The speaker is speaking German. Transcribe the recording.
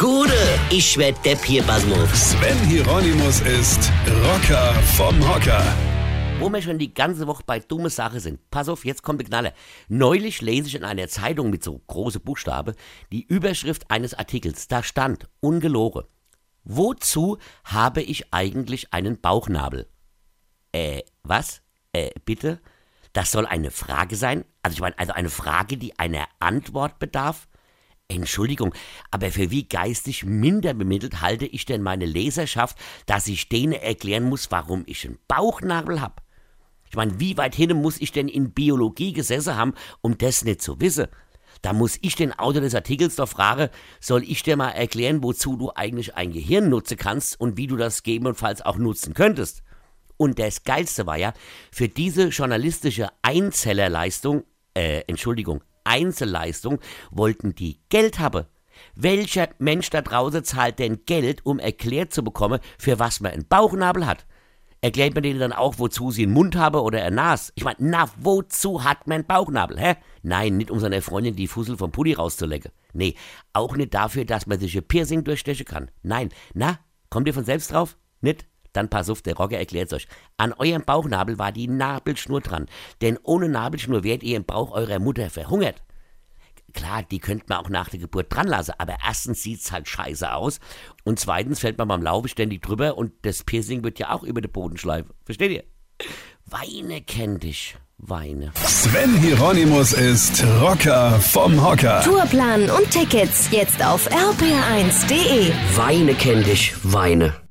Gude, ich werd Depp hier, Basmus. Sven Hieronymus ist Rocker vom Hocker. Wo wir schon die ganze Woche bei dumme Sache sind. Pass auf, jetzt kommt der Knaller. Neulich lese ich in einer Zeitung mit so große Buchstabe die Überschrift eines Artikels. Da stand, ungelogen. Wozu habe ich eigentlich einen Bauchnabel? Äh, was? Äh, bitte? Das soll eine Frage sein? Also ich meine, also eine Frage, die einer Antwort bedarf? Entschuldigung, aber für wie geistig minder bemittelt halte ich denn meine Leserschaft, dass ich denen erklären muss, warum ich einen Bauchnabel hab? Ich meine, wie weit hin muss ich denn in Biologie gesessen haben, um das nicht zu wissen? Da muss ich den Autor des Artikels doch fragen, soll ich dir mal erklären, wozu du eigentlich ein Gehirn nutzen kannst und wie du das gegebenenfalls auch nutzen könntest? Und das Geilste war ja, für diese journalistische Einzellerleistung, äh, Entschuldigung, Einzelleistung, wollten die Geld haben. Welcher Mensch da draußen zahlt denn Geld, um erklärt zu bekommen, für was man einen Bauchnabel hat? Erklärt man denen dann auch, wozu sie einen Mund habe oder ein Nas? Ich meine, na, wozu hat man einen Bauchnabel, hä? Nein, nicht um seiner Freundin die Fussel vom Pulli rauszulecken. Nee, auch nicht dafür, dass man sich ein Piercing durchstechen kann. Nein, na, kommt ihr von selbst drauf? Nicht? Dann pass auf, der Rocker erklärt's euch. An eurem Bauchnabel war die Nabelschnur dran. Denn ohne Nabelschnur wärt ihr im Bauch eurer Mutter verhungert. Klar, die könnte man auch nach der Geburt dran lassen, aber erstens sieht's halt scheiße aus und zweitens fällt man beim Laufe ständig drüber und das Piercing wird ja auch über den Boden schleifen. Versteht ihr? Weine kennt dich. Weine. Sven Hieronymus ist Rocker vom Hocker. Tourplan und Tickets jetzt auf rpr1.de. Weine kenn dich, Weine.